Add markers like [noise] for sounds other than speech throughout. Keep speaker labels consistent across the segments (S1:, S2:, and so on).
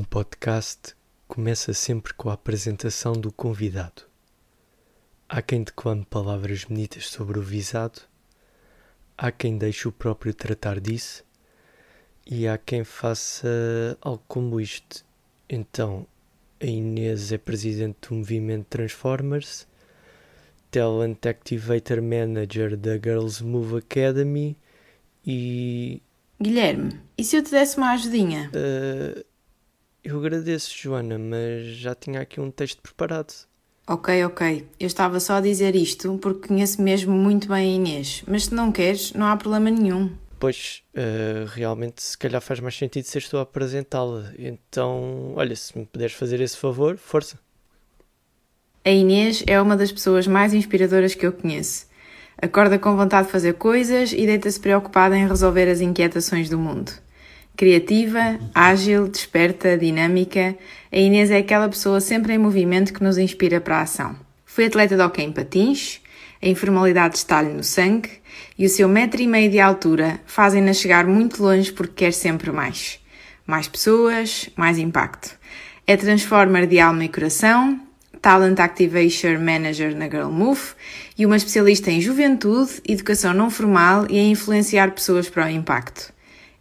S1: Um podcast começa sempre com a apresentação do convidado. Há quem declame palavras bonitas sobre o visado, há quem deixe o próprio tratar disso e há quem faça algo como isto. Então, a Inês é presidente do movimento Transformers, Talent Activator Manager da Girls Move Academy e.
S2: Guilherme, e se eu te desse uma ajudinha?
S1: Uh, eu agradeço, Joana, mas já tinha aqui um texto preparado.
S2: Ok, ok. Eu estava só a dizer isto porque conheço mesmo muito bem a Inês, mas se não queres, não há problema nenhum.
S1: Pois, uh, realmente, se calhar faz mais sentido ser tu a apresentá-la. Então, olha, se me puderes fazer esse favor, força.
S2: A Inês é uma das pessoas mais inspiradoras que eu conheço. Acorda com vontade de fazer coisas e deita-se preocupada em resolver as inquietações do mundo. Criativa, ágil, desperta, dinâmica, a Inês é aquela pessoa sempre em movimento que nos inspira para a ação. Foi atleta de hockey em patins, a informalidade está-lhe no sangue e o seu metro e meio de altura fazem-na chegar muito longe porque quer sempre mais. Mais pessoas, mais impacto. É transformer de alma e coração, Talent Activation Manager na Girl Move e uma especialista em juventude, educação não formal e em influenciar pessoas para o impacto.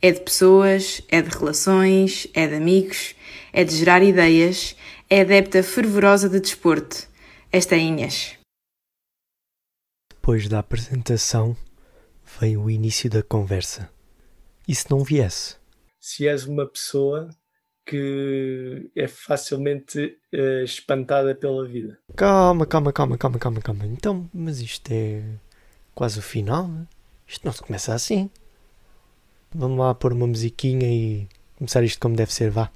S2: É de pessoas, é de relações, é de amigos, é de gerar ideias, é adepta fervorosa de desporto. Esta é Inês.
S1: Depois da apresentação, vem o início da conversa. E se não viesse?
S3: Se és uma pessoa que é facilmente uh, espantada pela vida.
S1: Calma, calma, calma, calma, calma, calma. Então, mas isto é quase o final, né? Isto não se começa assim. Vamos lá pôr uma musiquinha e começar isto como deve ser, vá.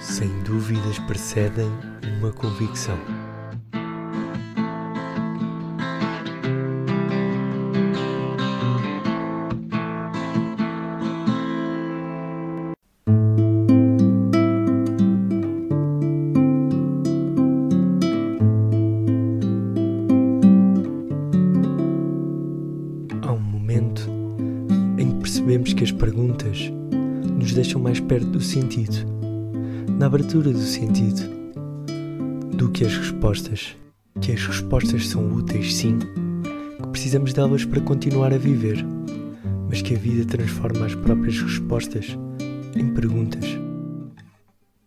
S1: Sem dúvidas precedem uma convicção. Perto do sentido, na abertura do sentido, do que as respostas. Que as respostas são úteis, sim, que precisamos delas para continuar a viver, mas que a vida transforma as próprias respostas em perguntas.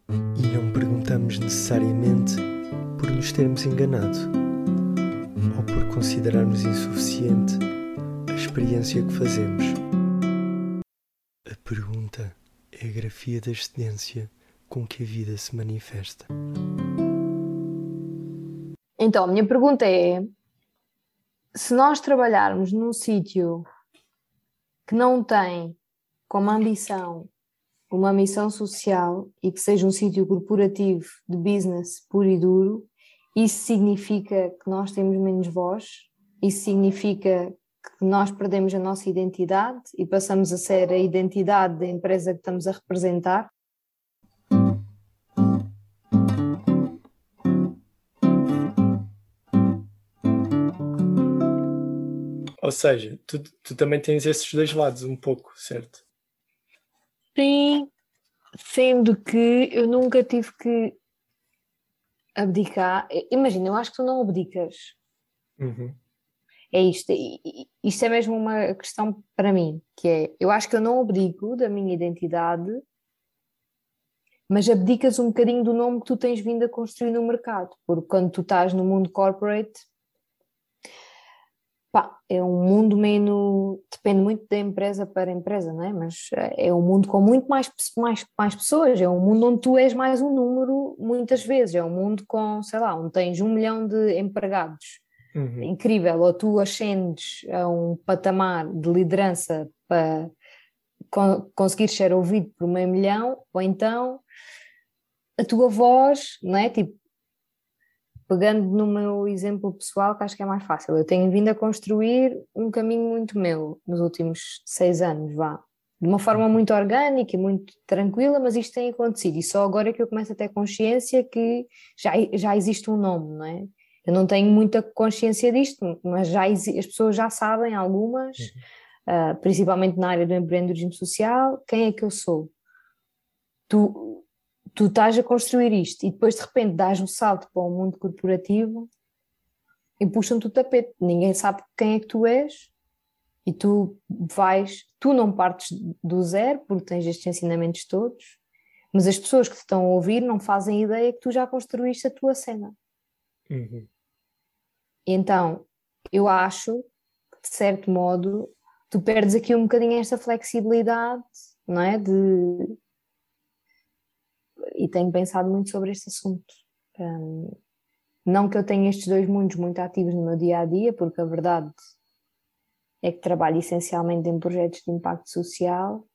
S1: E não perguntamos necessariamente por nos termos enganado ou por considerarmos insuficiente a experiência que fazemos pergunta é a grafia da excedência com que a vida se manifesta.
S4: Então, a minha pergunta é: se nós trabalharmos num sítio que não tem como ambição uma missão social e que seja um sítio corporativo de business puro e duro, isso significa que nós temos menos voz? Isso significa que nós perdemos a nossa identidade e passamos a ser a identidade da empresa que estamos a representar.
S3: Ou seja, tu, tu também tens esses dois lados um pouco, certo?
S4: Sim, sendo que eu nunca tive que abdicar. Imagina, eu acho que tu não abdicas.
S3: Uhum
S4: é isto. Isto é mesmo uma questão para mim, que é, eu acho que eu não obrigo da minha identidade, mas abdicas um bocadinho do nome que tu tens vindo a construir no mercado, porque quando tu estás no mundo corporate, pá, é um mundo menos, depende muito da empresa para empresa, não é? Mas é um mundo com muito mais, mais, mais pessoas, é um mundo onde tu és mais um número muitas vezes, é um mundo com, sei lá, onde tens um milhão de empregados uhum. incrível, ou tu ascendes a um patamar de liderança para conseguir ser ouvido por meio milhão, ou então a tua voz, não é? Tipo, pegando no meu exemplo pessoal, que acho que é mais fácil, eu tenho vindo a construir um caminho muito meu nos últimos seis anos, vá. de uma forma muito orgânica e muito tranquila, mas isto tem acontecido. E só agora é que eu começo a ter consciência que já, já existe um nome, não é? Eu não tenho muita consciência disto, mas já as pessoas já sabem, algumas, uhum. uh, principalmente na área do empreendedorismo social, quem é que eu sou. Tu, tu estás a construir isto e depois de repente dás um salto para o mundo corporativo e puxam-te o tapete. Ninguém sabe quem é que tu és e tu vais, tu não partes do zero porque tens estes ensinamentos todos, mas as pessoas que te estão a ouvir não fazem ideia que tu já construíste a tua cena. Uhum. Então, eu acho que de certo modo tu perdes aqui um bocadinho esta flexibilidade, não é? De... E tenho pensado muito sobre este assunto. Um, não que eu tenha estes dois mundos muito ativos no meu dia a dia, porque a verdade é que trabalho essencialmente em projetos de impacto social,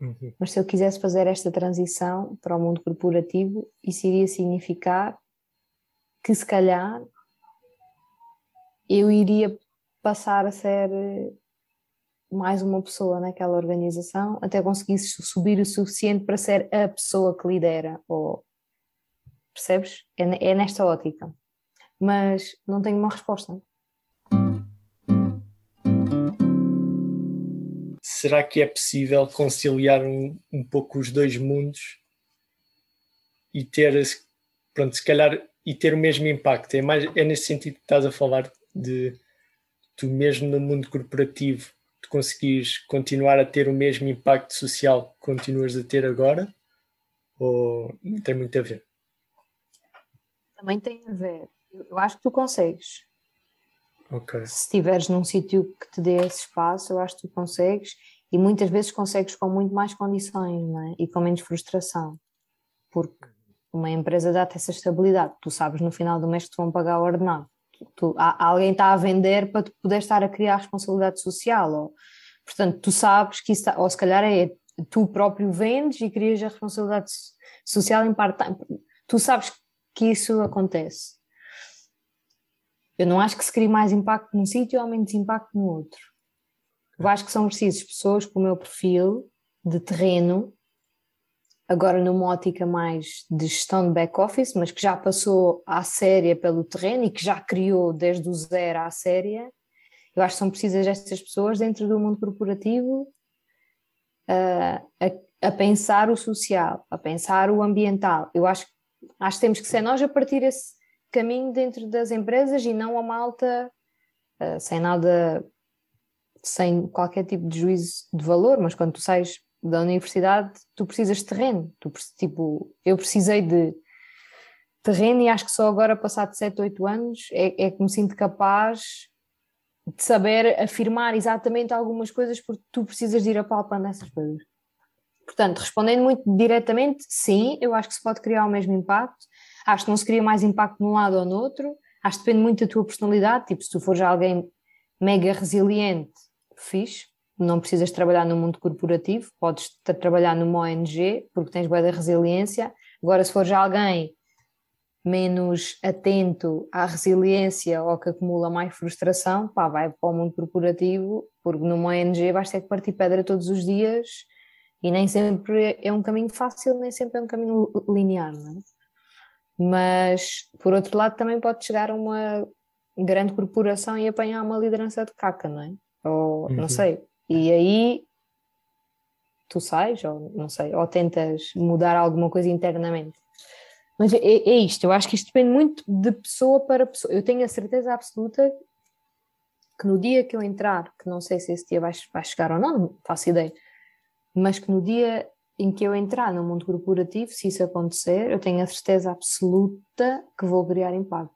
S4: uhum. mas se eu quisesse fazer esta transição para o mundo corporativo, isso iria significar que se calhar eu iria passar a ser mais uma pessoa naquela organização até conseguir subir o suficiente para ser a pessoa que lidera ou percebes? É, é nesta ótica mas não tenho uma resposta
S3: será que é possível conciliar um, um pouco os dois mundos e ter, pronto, se calhar, e ter o mesmo impacto? É, mais, é nesse sentido que estás a falar de tu mesmo no mundo corporativo tu conseguires continuar a ter o mesmo impacto social que continuas a ter agora? Ou não tem muito a ver?
S4: Também tem a ver. Eu acho que tu consegues. Okay. Se estiveres num sítio que te dê esse espaço, eu acho que tu consegues e muitas vezes consegues com muito mais condições é? e com menos frustração, porque uma empresa dá-te essa estabilidade. Tu sabes no final do mês que te vão pagar o ordenado. Tu, alguém está a vender para tu poder estar a criar responsabilidade social. Ou, portanto, tu sabes que isso está, ou se calhar é tu próprio vendes e crias a responsabilidade social em part-time. Tu sabes que isso acontece. Eu não acho que se crie mais impacto num sítio ou menos impacto no outro. Eu acho que são precisas pessoas com o meu perfil de terreno, agora numa ótica mais de gestão de back-office, mas que já passou à séria pelo terreno e que já criou desde o zero à séria. Eu acho que são precisas estas pessoas dentro do mundo corporativo a, a, a pensar o social, a pensar o ambiental. Eu acho, acho que temos que ser nós a partir esse caminho dentro das empresas e não a malta uh, sem nada, sem qualquer tipo de juízo de valor, mas quando tu sais da universidade, tu precisas de terreno. Tu, tipo, eu precisei de terreno e acho que só agora, passado 7, 8 anos, é, é que me sinto capaz de saber afirmar exatamente algumas coisas porque tu precisas de ir apalpando essas coisas. Portanto, respondendo muito diretamente, sim, eu acho que se pode criar o mesmo impacto, Acho que não se cria mais impacto num lado ou no outro. Acho que depende muito da tua personalidade. Tipo, se tu fores alguém mega resiliente, fixe, não precisas trabalhar no mundo corporativo, podes trabalhar numa ONG porque tens boa da resiliência. Agora, se fores alguém menos atento à resiliência ou que acumula mais frustração, pá, vai para o mundo corporativo, porque numa ONG vais ter que partir pedra todos os dias e nem sempre é um caminho fácil, nem sempre é um caminho linear, não é? mas por outro lado também pode chegar a uma grande corporação e apanhar uma liderança de caca, não é? Ou uhum. não sei. E aí tu sais, ou não sei, ou tentas mudar alguma coisa internamente. Mas é, é isto, eu acho que isto depende muito de pessoa para pessoa. Eu tenho a certeza absoluta que no dia que eu entrar, que não sei se esse dia vai, vai chegar ou não, não faço ideia, mas que no dia em que eu entrar no mundo corporativo, se isso acontecer, eu tenho a certeza absoluta que vou criar impacto.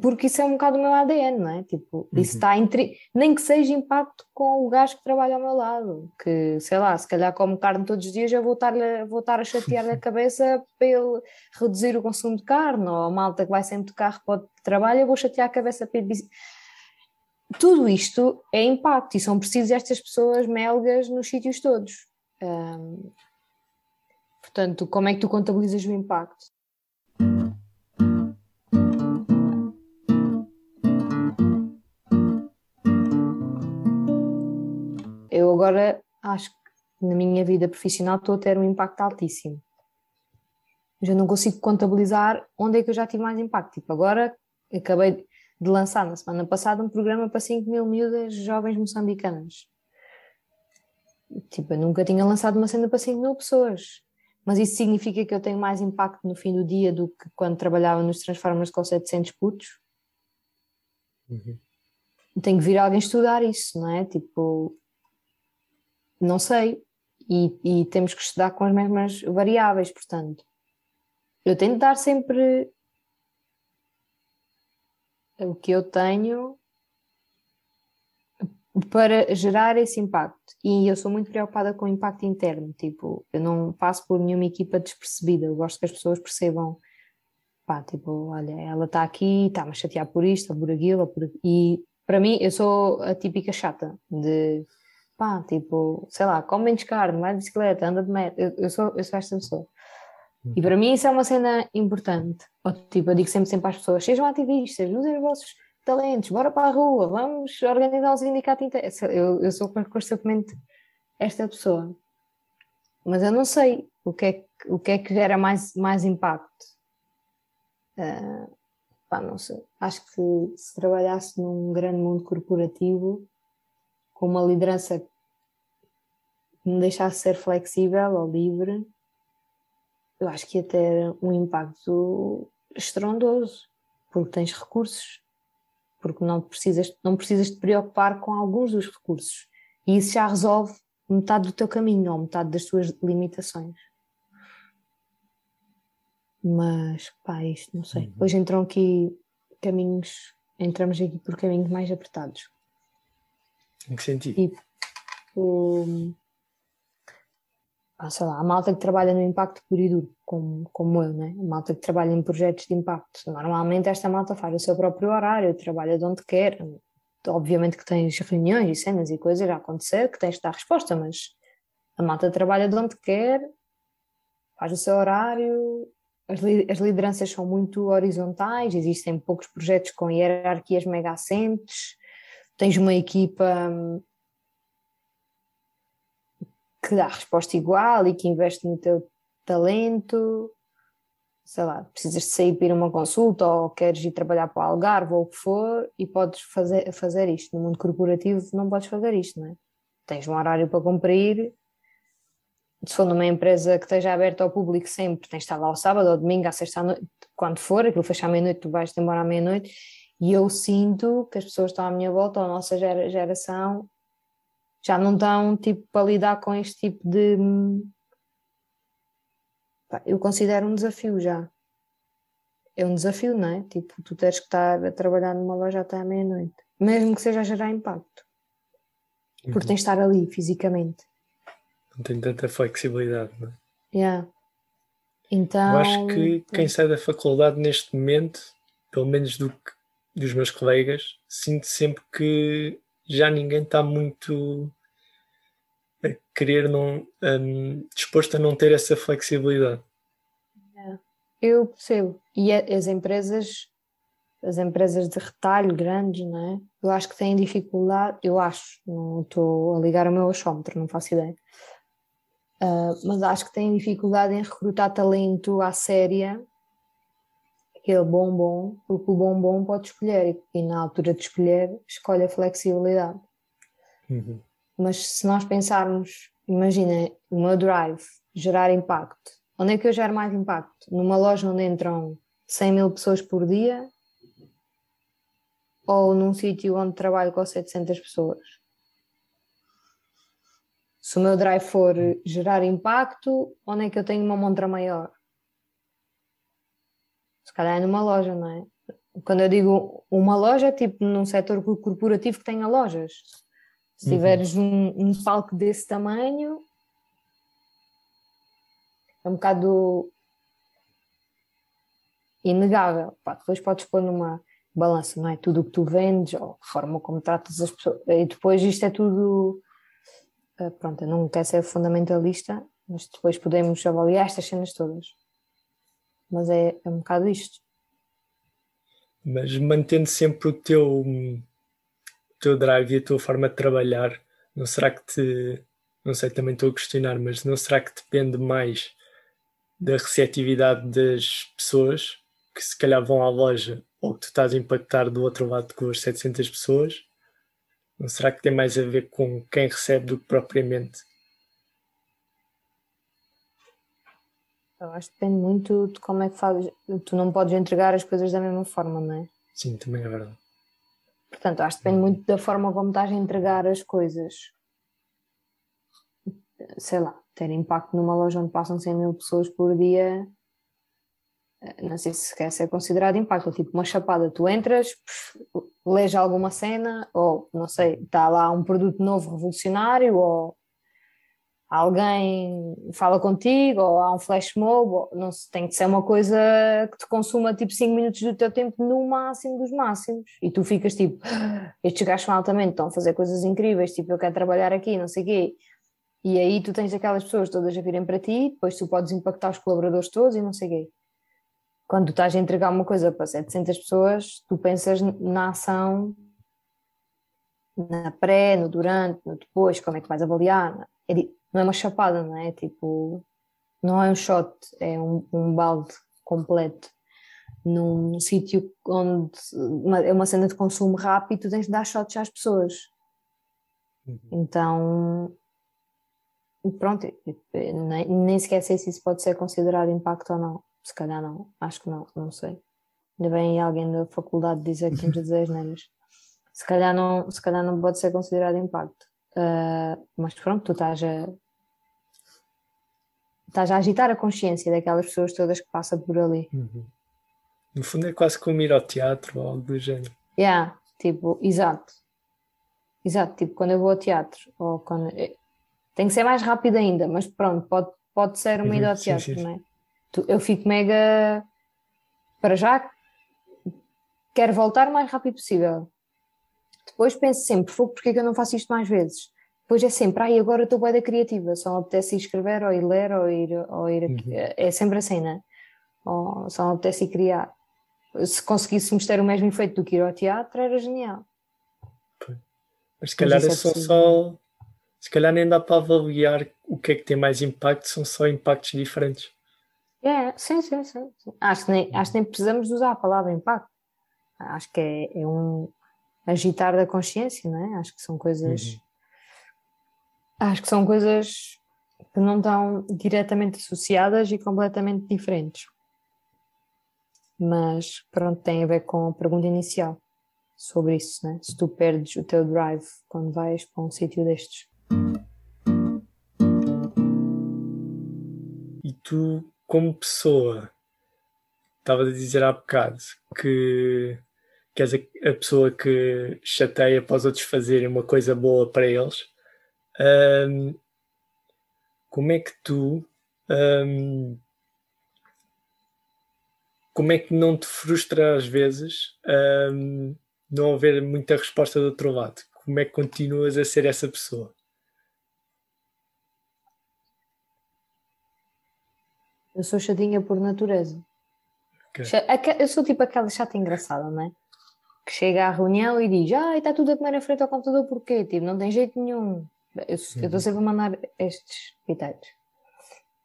S4: Porque isso é um bocado o meu ADN, não é? Tipo, uhum. isso está entre. Nem que seja impacto com o gajo que trabalha ao meu lado, que sei lá, se calhar come carne todos os dias, eu vou estar, vou estar a chatear-lhe a [laughs] cabeça para ele reduzir o consumo de carne, ou a malta que vai sempre de carro para o trabalho, eu vou chatear a cabeça para ele. Tudo isto é impacto e são precisas estas pessoas melgas nos sítios todos. Portanto, como é que tu contabilizas o impacto? Agora acho que na minha vida profissional estou a ter um impacto altíssimo. Já não consigo contabilizar onde é que eu já tive mais impacto. Tipo, agora acabei de lançar na semana passada um programa para 5 mil miúdas jovens moçambicanas. Tipo, eu nunca tinha lançado uma cena para 5 mil pessoas. Mas isso significa que eu tenho mais impacto no fim do dia do que quando trabalhava nos Transformers com 700 putos? Uhum. Tem que vir alguém estudar isso, não é? Tipo, não sei. E, e temos que estudar com as mesmas variáveis, portanto. Eu tenho de dar sempre o que eu tenho para gerar esse impacto. E eu sou muito preocupada com o impacto interno, tipo, eu não passo por nenhuma equipa despercebida, eu gosto que as pessoas percebam, pá, tipo, olha, ela está aqui, está-me a chatear por isto, por aquilo, por... e para mim, eu sou a típica chata de, pá, tipo, sei lá, come menos carne, vai de bicicleta, anda de metro, eu, eu, sou, eu sou esta pessoa. E para mim isso é uma cena importante. Ou, tipo, eu digo sempre, sempre às pessoas, sejam ativistas, usem os vossos talentos, bora para a rua, vamos organizar os sindicatos inteiros. Eu, eu sou constantemente esta pessoa. Mas eu não sei o que é que, o que, é que gera mais, mais impacto. Uh, pá, não sei. Acho que se trabalhasse num grande mundo corporativo, com uma liderança que me deixasse ser flexível ou livre, eu acho que ia ter um impacto estrondoso, porque tens recursos, porque não precisas, não precisas te preocupar com alguns dos recursos. E isso já resolve metade do teu caminho ou metade das tuas limitações. Mas, pá, isto não sei. Uhum. Hoje entram aqui caminhos, entramos aqui por caminhos mais apertados.
S3: Em que sentido?
S4: Tipo, um, ah, sei lá, a malta que trabalha no impacto puro e duro, como, como eu, né? a malta que trabalha em projetos de impacto. Normalmente esta malta faz o seu próprio horário, trabalha de onde quer. Obviamente que tens reuniões e cenas e coisas a acontecer, que tens de dar resposta, mas a malta trabalha de onde quer, faz o seu horário, as, li as lideranças são muito horizontais, existem poucos projetos com hierarquias mega assentes, tens uma equipa hum, que dá resposta igual e que investe no teu talento, sei lá, precisas de sair para ir a uma consulta ou queres ir trabalhar para o Algarve ou o que for e podes fazer, fazer isto. No mundo corporativo não podes fazer isto, não é? Tens um horário para cumprir. Se for numa empresa que esteja aberta ao público sempre, tens de estar lá ao sábado, ao domingo, à sexta noite, quando for, aquilo fecha à meia-noite, tu vais-te embora à meia-noite. E eu sinto que as pessoas estão à minha volta, a nossa geração, já não dão tipo para lidar com este tipo de eu considero um desafio já é um desafio, não é? Tipo, tu tens que estar a trabalhar numa loja até à meia-noite, mesmo que seja a gerar impacto, porque uhum. tens de estar ali fisicamente.
S3: Não tem tanta flexibilidade, não é?
S4: Yeah. Então,
S3: Eu acho que quem sai da faculdade neste momento, pelo menos do que, dos meus colegas, sinto sempre que já ninguém está muito a querer não um, disposto a não ter essa flexibilidade.
S4: É, eu percebo. E as empresas, as empresas de retalho grandes, não é? Eu acho que têm dificuldade, eu acho, não estou a ligar o meu achómetro, não faço ideia. Uh, mas acho que têm dificuldade em recrutar talento à séria, aquele bombom, porque o bombom pode escolher e, e na altura de escolher, escolhe a flexibilidade. Uhum. Mas se nós pensarmos, imagina, o meu drive, gerar impacto, onde é que eu gero mais impacto? Numa loja onde entram 100 mil pessoas por dia ou num sítio onde trabalho com 700 pessoas? Se o meu drive for gerar impacto, onde é que eu tenho uma montra maior? Se calhar é numa loja, não é? Quando eu digo uma loja, é tipo num setor corporativo que tenha lojas. Se tiveres uhum. um, um palco desse tamanho, é um bocado inegável. Pá, depois podes pôr numa balança, não é? Tudo o que tu vendes, ou a forma como tratas as pessoas. E depois isto é tudo. Eh, pronto, eu não quero ser fundamentalista, mas depois podemos avaliar estas cenas todas. Mas é, é um bocado isto.
S3: Mas mantendo sempre o teu teu drive e a tua forma de trabalhar, não será que te não sei, também estou a questionar, mas não será que depende mais da receptividade das pessoas que se calhar vão à loja ou que tu estás a impactar do outro lado com as 700 pessoas? Não será que tem mais a ver com quem recebe do que propriamente?
S4: Eu acho que depende muito de como é que fazes. Tu não podes entregar as coisas da mesma forma, não é?
S3: Sim, também é verdade.
S4: Portanto, acho que depende muito da forma como estás a entregar as coisas. Sei lá, ter impacto numa loja onde passam 100 mil pessoas por dia, eh, não sei se quer ser considerado impacto, tipo uma chapada, tu entras, lês alguma cena, ou não sei, está lá um produto novo revolucionário, ou alguém fala contigo, ou há um flash mob, não sei, tem que ser uma coisa que te consuma tipo 5 minutos do teu tempo no máximo dos máximos, e tu ficas tipo, ah, estes gajos altamente estão a fazer coisas incríveis, tipo eu quero trabalhar aqui, não sei o quê, e aí tu tens aquelas pessoas todas a virem para ti, depois tu podes impactar os colaboradores todos e não sei o quê. Quando tu estás a entregar uma coisa para 700 pessoas, tu pensas na ação, na pré, no durante, no depois, como é que vais avaliar. É, não é uma chapada, não é? Tipo, não é um shot, é um, um balde completo num sítio onde é uma cena de consumo rápido, tu tens de dar shots às pessoas. Uhum. Então, pronto, nem, nem sequer sei se isso pode ser considerado impacto ou não. Se calhar não, acho que não, não sei. Ainda bem alguém da faculdade dizer que temos [laughs] a dizer as neiras. Se calhar não, se calhar não pode ser considerado impacto. Uh, mas pronto, tu estás a, estás a agitar a consciência daquelas pessoas todas que passam por ali.
S3: Uhum. No fundo é quase como ir ao teatro ou algo do género.
S4: Yeah, tipo, exato. Exato, tipo, quando eu vou ao teatro, ou quando. Tem que ser mais rápido ainda, mas pronto, pode, pode ser uma uhum, ida ao teatro, sim, sim. não é? Eu fico mega. Para já, quero voltar o mais rápido possível. Depois penso sempre, porque é que eu não faço isto mais vezes? Depois é sempre, ai, agora estou bem da criativa, só me apetece ir escrever ou ir ler ou ir, ou ir. Uhum. É sempre assim, né? Ou só me apetece ir criar. Se conseguíssemos ter o mesmo efeito do que ir ao teatro, era genial.
S3: Mas se calhar é só, só se calhar nem dá para avaliar o que é que tem mais impacto, são só impactos diferentes.
S4: É, sim, sim, sim. sim. Acho, que nem, acho que nem precisamos usar a palavra impacto. Acho que é, é um agitar da consciência, não é? Acho que são coisas. Uhum. Acho que são coisas que não estão diretamente associadas e completamente diferentes. Mas pronto, tem a ver com a pergunta inicial sobre isso, né? Se tu perdes o teu drive quando vais para um sítio destes.
S3: E tu, como pessoa, estavas a dizer há bocado que, que és a, pessoa que chateia para os outros fazerem uma coisa boa para eles. Um, como é que tu. Um, como é que não te frustra às vezes um, não haver muita resposta do outro lado? Como é que continuas a ser essa pessoa?
S4: Eu sou chatinha por natureza. Okay. Eu sou tipo aquela chata engraçada, não é? Que chega à reunião e diz: Ah, está tudo a comer à frente ao computador, porquê? Tipo, não tem jeito nenhum. Eu estou uhum. sempre a mandar estes pitados.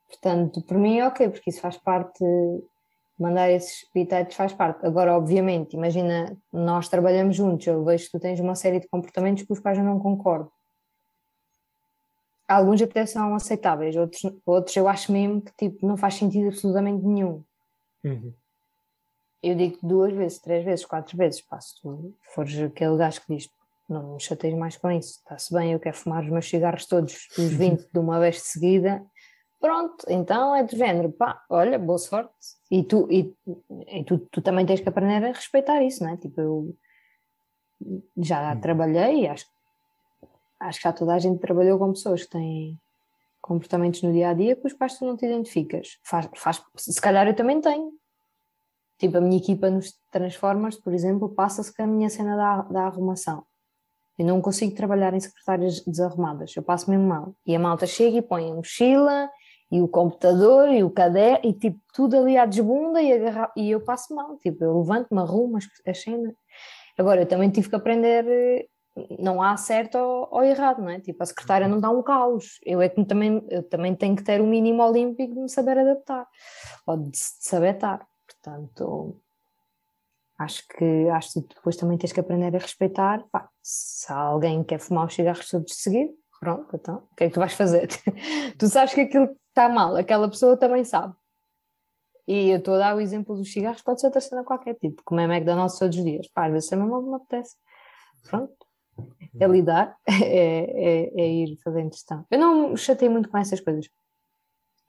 S4: Portanto, por mim é ok, porque isso faz parte. Mandar esses pitados faz parte. Agora, obviamente, imagina, nós trabalhamos juntos, eu vejo que tu tens uma série de comportamentos com os quais eu não concordo alguns até são aceitáveis, outros, outros eu acho mesmo que tipo, não faz sentido absolutamente nenhum.
S3: Uhum.
S4: Eu digo duas vezes, três vezes, quatro vezes, pá, se tu fores aquele gajo que diz não me chateias mais com isso, está-se bem, eu quero fumar os meus cigarros todos, os [laughs] 20 de uma vez de seguida, pronto, então é de género, pá, olha, boa sorte. E tu, e, e tu, tu também tens que aprender a respeitar isso, não é? Tipo, eu já uhum. trabalhei, acho acho que já toda a gente trabalhou com pessoas que têm comportamentos no dia a dia com os quais tu não te identificas. Faz, faz, se calhar eu também tenho. Tipo, a minha equipa nos Transformers, por exemplo, passa-se com a minha cena da, da arrumação. Eu não consigo trabalhar em secretárias desarrumadas, eu passo mesmo mal. E a malta chega e põe a mochila, e o computador, e o caderno, e tipo, tudo ali à desbunda, e, agarra... e eu passo mal. Tipo, eu levanto-me, arrumo as, as cenas. Agora, eu também tive que aprender não há certo ou, ou, errado, não é? Tipo, a secretária não dá um caos. Eu é que também, eu também tenho que ter o um mínimo olímpico de me saber adaptar ou de, de saber estar. Portanto, acho que, acho que depois também tens que aprender a respeitar. Pá, se alguém quer fumar os cigarros todos de seguir, pronto, então, o que é que tu vais fazer? [laughs] tu sabes que aquilo está mal, aquela pessoa também sabe. E eu estou a dar o exemplo dos cigarros, pode ser outra cena qualquer tipo, comer McDonald's todos os dias. Pá, às vezes também não me apetece. Pronto. É lidar, [laughs] é, é, é ir fazendo gestão. Eu não me chatei muito com essas coisas.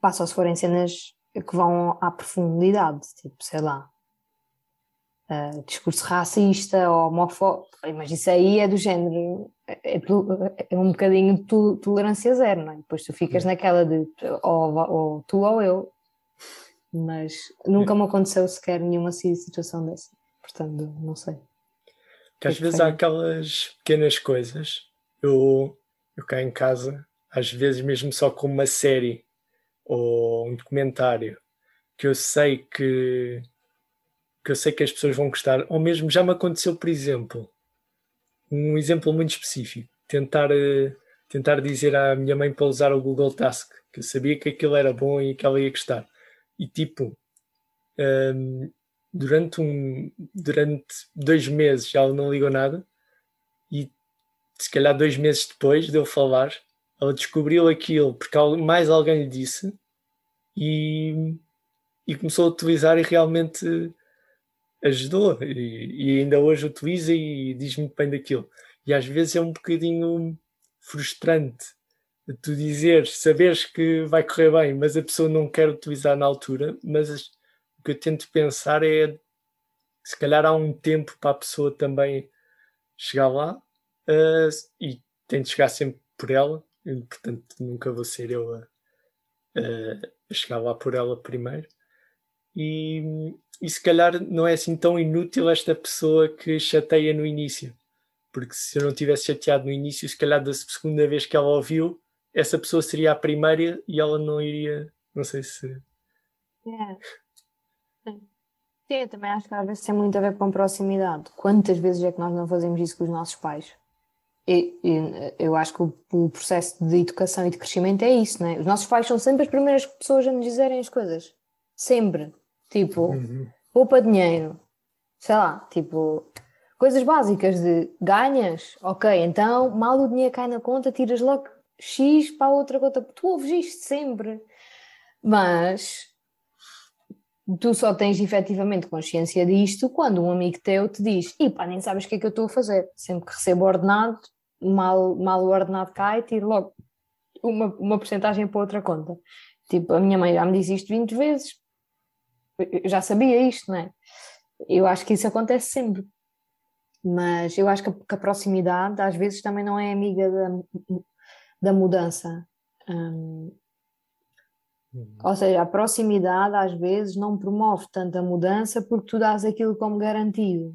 S4: Pá, só se forem cenas que vão à profundidade, tipo, sei lá, uh, discurso racista ou homofóbico, mas isso aí é do género, é, é um bocadinho de tolerância zero, não é? Depois tu ficas naquela de ou, ou tu ou eu, mas nunca me aconteceu sequer nenhuma situação dessa, portanto, não sei.
S3: Que às vezes há aquelas pequenas coisas, eu, eu cá em casa, às vezes mesmo só com uma série ou um documentário que eu sei que que eu sei que as pessoas vão gostar, ou mesmo já me aconteceu, por exemplo, um exemplo muito específico, tentar, uh, tentar dizer à minha mãe para usar o Google Task, que eu sabia que aquilo era bom e que ela ia gostar. E tipo, um, ehm, durante, um, durante dois meses ela não ligou nada, e se calhar dois meses depois de eu falar, ela descobriu aquilo porque mais alguém lhe disse e, e começou a utilizar e realmente ajudou e, e, ainda hoje utiliza e diz muito bem daquilo. E às vezes é um bocadinho frustrante tu dizeres, saberes que vai correr bem, mas a pessoa não quer utilizar na altura. Mas o que eu tento pensar é se calhar há um tempo para a pessoa também chegar lá uh, e tento chegar sempre por ela, portanto nunca vou ser eu a, a chegar lá por ela primeiro. E, e se calhar não é assim tão inútil esta pessoa que chateia no início. Porque se eu não tivesse chateado no início, se calhar da segunda vez que ela ouviu, essa pessoa seria a primeira e ela não iria. Não sei se.
S4: É. Sim, eu também acho que às vezes tem muito a ver com proximidade. Quantas vezes é que nós não fazemos isso com os nossos pais? E, e, eu acho que o, processo de educação e de crescimento é isso, não é? Os nossos pais são sempre as primeiras pessoas a nos dizerem as coisas. Sempre. Tipo, uhum. poupa dinheiro, sei lá, tipo, coisas básicas de ganhas, ok, então mal o dinheiro cai na conta, tiras logo X para a outra conta, tu ouves isto sempre, mas tu só tens efetivamente consciência disto quando um amigo teu te diz, e pá, nem sabes o que é que eu estou a fazer, sempre que recebo ordenado, mal, mal o ordenado cai, tiro logo uma, uma porcentagem para outra conta. Tipo, a minha mãe já me disse isto 20 vezes, eu já sabia isto, não é? Eu acho que isso acontece sempre. Mas eu acho que a, que a proximidade às vezes também não é amiga da, da mudança. Um, uhum. Ou seja, a proximidade às vezes não promove tanta mudança porque tu dás aquilo como garantido.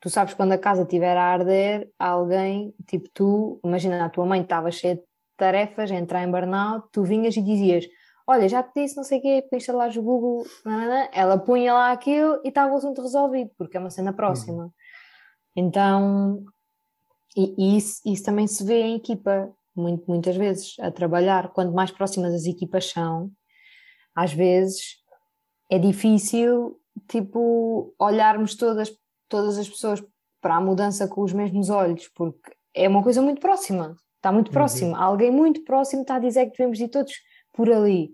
S4: Tu sabes quando a casa estiver a arder, alguém, tipo tu, imagina a tua mãe estava cheia de tarefas, entrar em burnout, tu vinhas e dizias: olha, já te disse não sei o quê, para instalar o Google, ela punha lá aquilo e estava o assunto resolvido, porque é uma cena próxima. Uhum. Então, e, e isso, isso, também se vê em equipa, muito, muitas vezes, a trabalhar. Quanto mais próximas as equipas são, às vezes é difícil, tipo, olharmos todas, todas as pessoas para a mudança com os mesmos olhos, porque é uma coisa muito próxima, está muito uhum. próximo. Alguém muito próximo está a dizer que devemos ir todos por ali.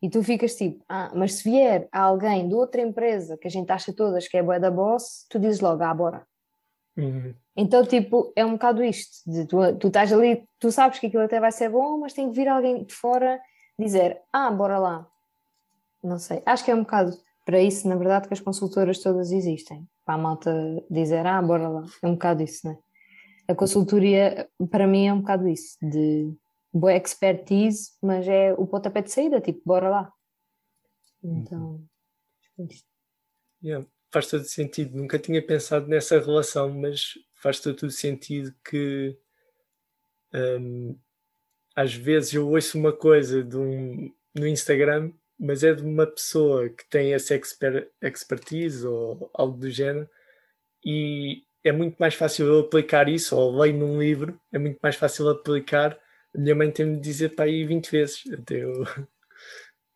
S4: E tu ficas tipo, ah, mas se vier alguém de outra empresa que a gente acha todas que é boa da boss, tu dizes logo, ah, bora. Uhum. Então, tipo, é um bocado isto: de tu, tu estás ali, tu sabes que aquilo até vai ser bom, mas tem que vir alguém de fora dizer, ah, bora lá. Não sei, acho que é um bocado para isso, na verdade, que as consultoras todas existem. Para a malta dizer, ah, bora lá. É um bocado isso, não é? A consultoria, para mim, é um bocado isso, de boa expertise, mas é o pontapé de saída, tipo, bora lá. Então,
S3: uhum. yeah, faz todo sentido. Nunca tinha pensado nessa relação, mas faz todo sentido que um, às vezes eu ouço uma coisa de um, no Instagram, mas é de uma pessoa que tem essa exper expertise ou algo do género, e, é muito mais fácil eu aplicar isso, ou leio num livro, é muito mais fácil aplicar. A minha mãe tem-me de dizer para aí 20 vezes. Até eu... [laughs]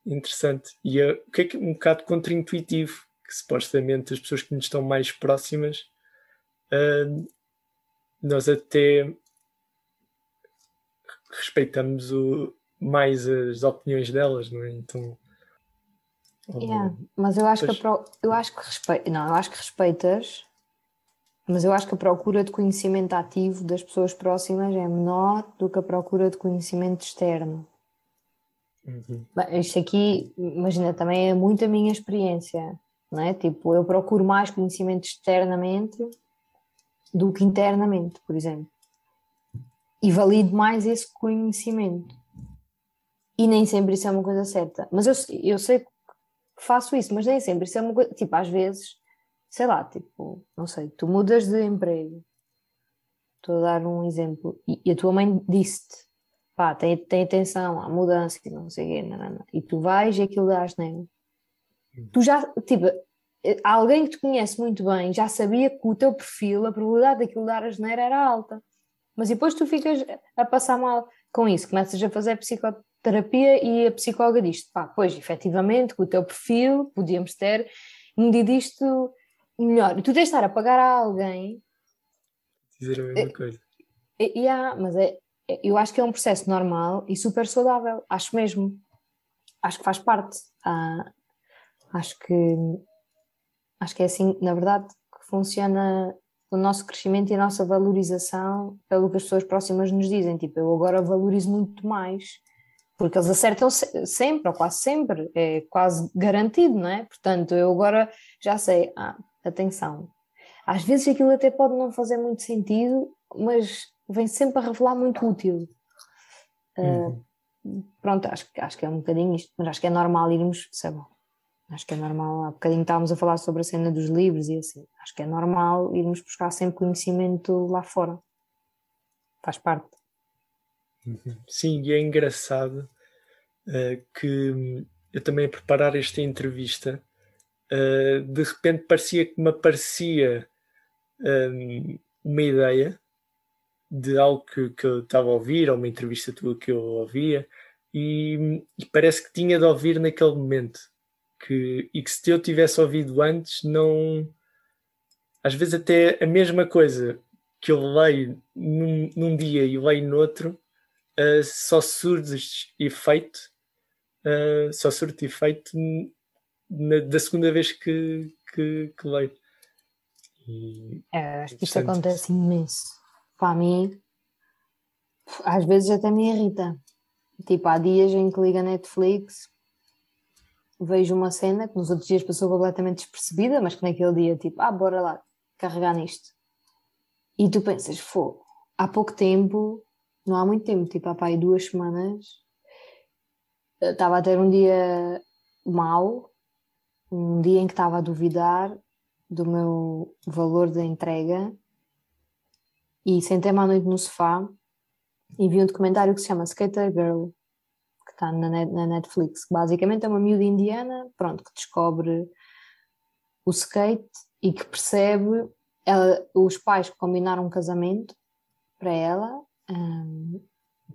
S3: Interessante. E o que é que um bocado contra-intuitivo, que supostamente as pessoas que nos estão mais próximas, uh, nós até respeitamos o, mais as opiniões delas, não é? Então.
S4: Yeah, mas eu acho, que pro... eu acho que respe... não, eu acho que respeitas mas eu acho que a procura de conhecimento ativo das pessoas próximas é menor do que a procura de conhecimento externo. Uhum. Bem, isto aqui, imagina, também é muito a minha experiência, não é? Tipo, eu procuro mais conhecimento externamente do que internamente, por exemplo. E valido mais esse conhecimento. E nem sempre isso é uma coisa certa. Mas eu, eu sei que faço isso, mas nem sempre isso é uma coisa. Tipo, às vezes sei lá, tipo, não sei, tu mudas de emprego, estou a dar um exemplo, e, e a tua mãe disse-te, pá, tem, tem atenção à mudança e não sei o quê, não, não, não. e tu vais e aquilo dá asneira. Tu já, tipo, alguém que te conhece muito bem já sabia que o teu perfil, a probabilidade daquilo dar asneira era alta. Mas depois tu ficas a passar mal com isso, começas a fazer psicoterapia e a psicóloga diz pá, pois, efetivamente, com o teu perfil, podíamos ter medido isto melhor. Tu tens de estar a pagar a alguém.
S3: Dizer a mesma é, coisa.
S4: É, yeah, mas é, é, eu acho que é um processo normal e super saudável. Acho mesmo. Acho que faz parte. Ah, acho que acho que é assim, na verdade, que funciona o nosso crescimento e a nossa valorização pelo que as pessoas próximas nos dizem. Tipo, eu agora valorizo muito mais, porque eles acertam sempre, ou quase sempre, é quase garantido, não é? Portanto, eu agora já sei, ah, atenção. Às vezes aquilo até pode não fazer muito sentido, mas vem sempre a revelar muito útil. Uh, pronto, acho, acho que é um bocadinho isto, mas acho que é normal irmos, sabe, acho que é normal, há bocadinho estávamos a falar sobre a cena dos livros e assim, acho que é normal irmos buscar sempre conhecimento lá fora. Faz parte.
S3: Uhum. Sim, e é engraçado uh, que eu também a preparar esta entrevista uh, de repente parecia que me aparecia um, uma ideia de algo que, que eu estava a ouvir, ou uma entrevista tua que eu ouvia, e, e, parece que tinha de ouvir naquele momento. Que, e que se eu tivesse ouvido antes, não. Às vezes, até a mesma coisa que eu leio num, num dia e leio no outro, uh, só surge efeito, uh, só surge efeito na, da segunda vez que, que, que leio.
S4: E, é, acho que isto acontece imenso. Para mim, às vezes até me irrita. Tipo, há dias em que liga a Netflix, vejo uma cena que nos outros dias passou completamente despercebida, mas que naquele dia, tipo, ah, bora lá, carregar nisto. E tu pensas, fogo, há pouco tempo, não há muito tempo, tipo, há pá, duas semanas, estava a ter um dia mau um dia em que estava a duvidar do meu valor da entrega e sentei-me à noite no sofá e vi um documentário que se chama Skater Girl, está na, na Netflix. Basicamente é uma miúda indiana, pronto, que descobre o skate e que percebe ela, os pais combinaram um casamento para ela, um,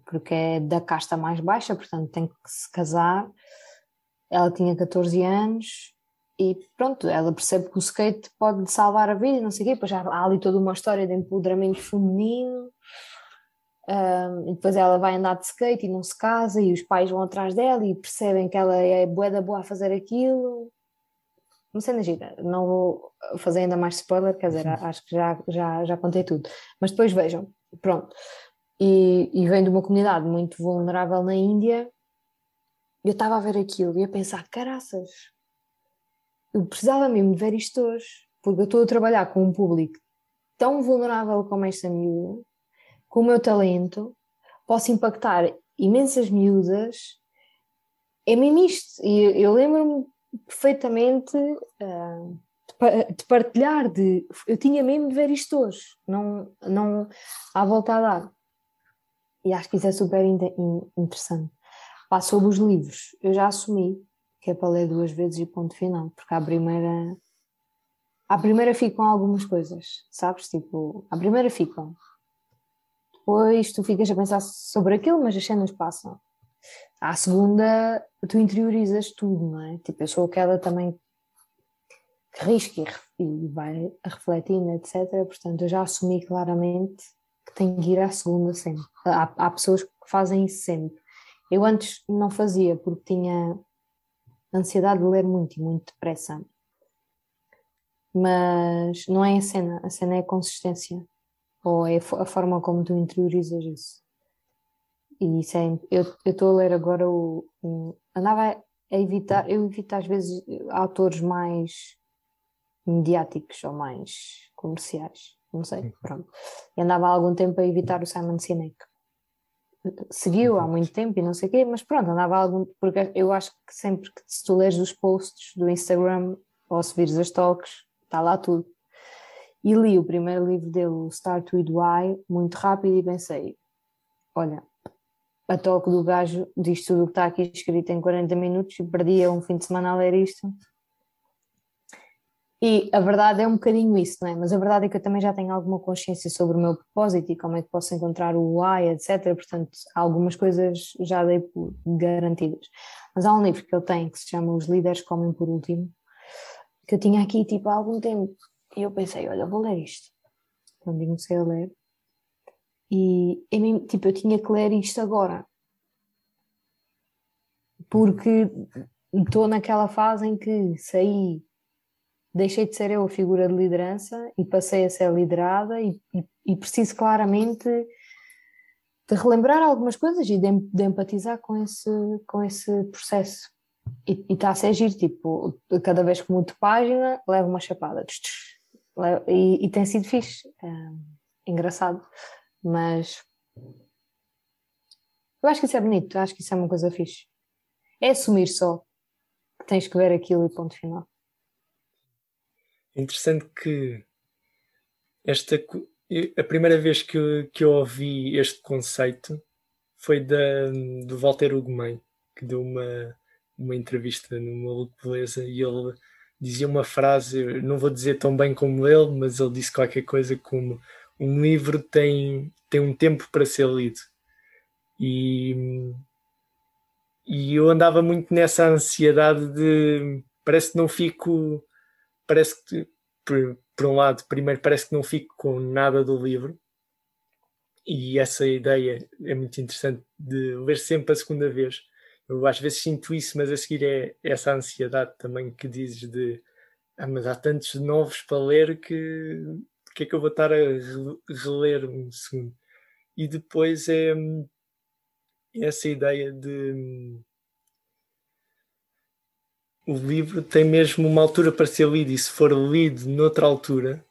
S4: porque é da casta mais baixa, portanto tem que se casar. Ela tinha 14 anos e pronto, ela percebe que o skate pode salvar a vida, não sei o quê, depois já há ali toda uma história de empoderamento feminino, um, depois ela vai andar de skate e não se casa, e os pais vão atrás dela e percebem que ela é boa da boa a fazer aquilo. Não sei, gira, não vou fazer ainda mais spoiler, quer dizer, acho que já, já, já contei tudo. Mas depois vejam, pronto. E, e vem de uma comunidade muito vulnerável na Índia. Eu estava a ver aquilo e a pensar, caraças, eu precisava mesmo de ver isto hoje, porque eu estou a trabalhar com um público tão vulnerável como esta miúda, com o meu talento, posso impactar imensas miúdas. É mesmo isto. E eu lembro-me perfeitamente uh, de partilhar, de eu tinha mesmo de ver isto hoje, não, não à volta a dar. E acho que isso é super interessante. Pá, sobre os livros, eu já assumi que é para ler duas vezes e ponto final, porque a primeira à primeira ficam algumas coisas, sabes? Tipo, à primeira ficam. Depois tu ficas a pensar sobre aquilo, mas as cenas passam. À segunda, tu interiorizas tudo, não é? Tipo, eu sou aquela também que risca e vai refletindo, etc. Portanto, eu já assumi claramente que tenho que ir à segunda sempre. Há, há pessoas que fazem isso sempre. Eu antes não fazia porque tinha ansiedade de ler muito e muito depressa. Mas não é a cena, a cena é a consistência. Ou é a forma como tu interiorizas isso. E isso é, eu estou a ler agora o, o, andava a evitar, eu evito às vezes autores mais mediáticos ou mais comerciais, não sei, uhum. pronto. E andava há algum tempo a evitar o Simon Sinek. Seguiu há muito tempo e não sei o quê, mas pronto, andava algum, porque eu acho que sempre que se tu lês os posts do Instagram ou se vires as talks, está lá tudo. E li o primeiro livro dele, Start With Why, muito rápido e pensei, olha, a toque do gajo diz tudo o que está aqui escrito em 40 minutos e perdia um fim de semana a ler isto e a verdade é um bocadinho isso, não é? Mas a verdade é que eu também já tenho alguma consciência sobre o meu propósito e como é que posso encontrar o why, etc. Portanto, algumas coisas já dei por garantidas. Mas há um livro que ele tem que se chama Os Líderes Comem por Último, que eu tinha aqui tipo há algum tempo. E eu pensei, olha, vou ler isto. Então comecei a ler. E eu, tipo, eu tinha que ler isto agora. Porque estou naquela fase em que saí deixei de ser eu a figura de liderança e passei a ser liderada e, e, e preciso claramente de relembrar algumas coisas e de, de, empatizar com esse, com esse processo. E está a ser giro, tipo, cada vez que mudo página, levo uma chapada. E, e tem sido fixe, é, engraçado. Mas eu acho que isso é bonito, acho que isso é uma coisa fixe. É assumir só que tens que ver aquilo e ponto final.
S3: Interessante que esta a primeira vez que eu, que eu ouvi este conceito foi da, do Walter Ugumem, que deu uma, uma entrevista no Beleza e ele dizia uma frase, não vou dizer tão bem como ele, mas ele disse qualquer coisa como um livro tem, tem um tempo para ser lido. E, e eu andava muito nessa ansiedade de parece que não fico parece que, por, por um lado, primeiro parece que não fico com nada do livro, e essa ideia é muito interessante de ler sempre a segunda vez. Eu às vezes sinto isso, mas a seguir é essa ansiedade também que dizes de ah, mas há tantos novos para ler que que é que eu vou estar a reler um segundo? E depois é essa ideia de o livro tem mesmo uma altura para ser lido e se for lido noutra altura,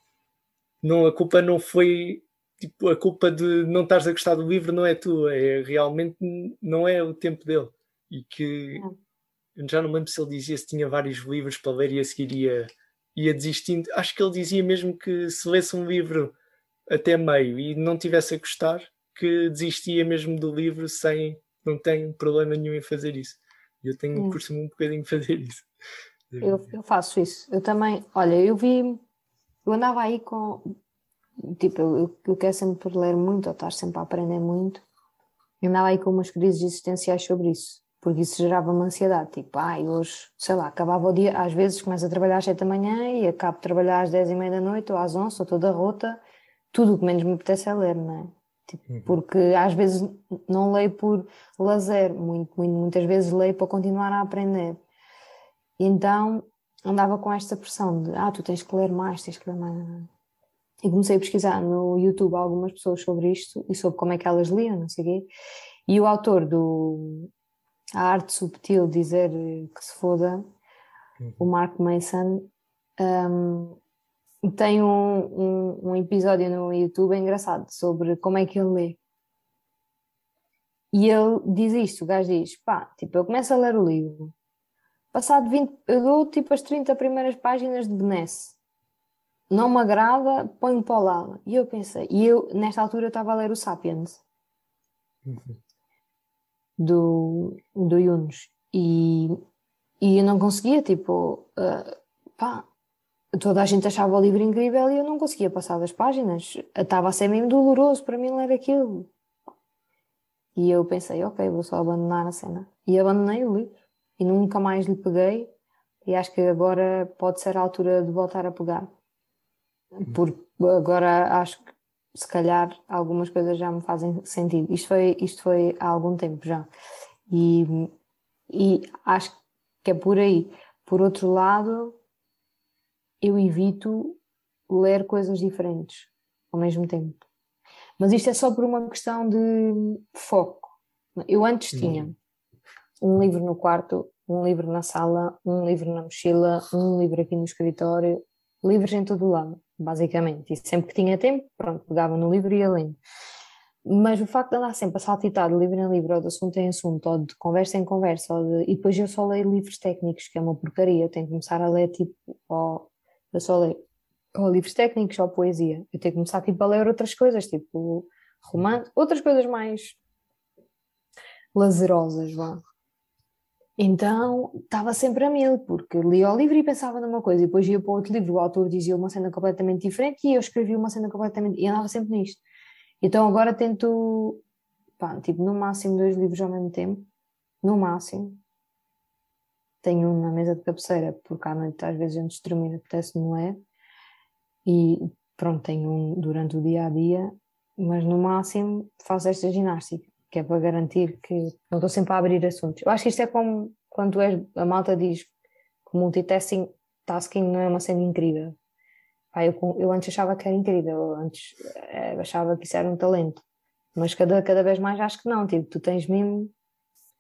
S3: não, a culpa não foi tipo, a culpa de não estares a gostar do livro não é tua, é realmente não é o tempo dele. E que eu já não lembro se ele dizia se tinha vários livros para ler e a seguir ia, ia desistindo. Acho que ele dizia mesmo que se lesse um livro até meio e não tivesse a gostar, que desistia mesmo do livro sem não tem problema nenhum em fazer isso. Eu tenho, hum. por cima, um bocadinho [laughs] fazer isso.
S4: Eu, eu, faço isso. Eu também, olha, eu vi, eu andava aí com, tipo, eu, eu quero sempre ler muito, ou estar sempre a aprender muito. Eu andava aí com umas crises existenciais sobre isso, porque isso gerava-me ansiedade. Tipo, ai, hoje, sei lá, acabava o dia, às vezes começo a trabalhar às 7 da manhã e acabo de trabalhar às 10 e meia da noite ou às 11, estou toda rota. Tudo o que menos me apetece é ler, não é? Tipo, uhum. Porque às vezes não leio por lazer, muito, muito, muitas vezes leio para continuar a aprender. Então andava com esta pressão de ah, tu tens que ler mais, tens que ler mais. E comecei a pesquisar no YouTube algumas pessoas sobre isto e sobre como é que elas liam, não sei o quê. E o autor do A Arte Subtil Dizer que se foda, uhum. o Mark Mason, um, tem um, um, um, episódio no YouTube engraçado sobre como é que ele lê. E ele diz isto, o gajo diz, pá, tipo, eu começo a ler o livro, passado 20, eu dou tipo as 30 primeiras páginas de Benesse, não me agrada, ponho para o lado. E eu pensei, e eu, nesta altura, eu estava a ler o Sapiens, uhum. Do, do Yunus, e, e eu não conseguia, tipo, uh, pá, toda a gente achava o livro incrível e eu não conseguia passar das páginas. Estava a ser mesmo doloroso para mim ler aquilo. E eu pensei, ok, vou só abandonar a cena. E abandonei o livro. E nunca mais lhe peguei. E acho que agora pode ser a altura de voltar a pegar. Porque agora acho que se calhar algumas coisas já me fazem sentido. Isto foi, isto foi há algum tempo já. E, e acho que é por aí. Por outro lado, eu evito ler coisas diferentes ao mesmo tempo. Mas isto é só por uma questão de foco. Eu antes uhum. tinha um livro no quarto, um livro na sala, um livro na mochila, um livro aqui no escritório, livros em todo o lado, basicamente. E sempre que tinha tempo, pronto, pegava no livro e ia lendo. Mas o facto de andar sempre a saltitar de livro em livro, ou de assunto em assunto, ou de conversa em conversa, de... e depois eu só leio livros técnicos, que é uma porcaria, eu tenho que começar a ler tipo, ou eu só leio ou livros técnicos ou poesia. Eu tenho que começar tipo, a ler outras coisas, tipo romance, outras coisas mais lazerosas, vá. Então estava sempre a mil, porque lia o livro e pensava numa coisa, e depois ia para outro livro, o autor dizia uma cena completamente diferente e eu escrevia uma cena completamente. e andava sempre nisto. Então agora tento, pá, tipo, no máximo dois livros ao mesmo tempo, no máximo. Tenho um na mesa de cabeceira, porque à noite às vezes antes de dormir apetece-me ler, e pronto, tenho um durante o dia a dia, mas no máximo faço esta ginástica, que é para garantir que não estou sempre a abrir assuntos. Eu acho que isto é como quando és, a malta diz que multitasking tasking não é uma cena incrível. Pá, eu, eu antes achava que era incrível, antes é, achava que isso era um talento, mas cada, cada vez mais acho que não, tipo, tu tens mesmo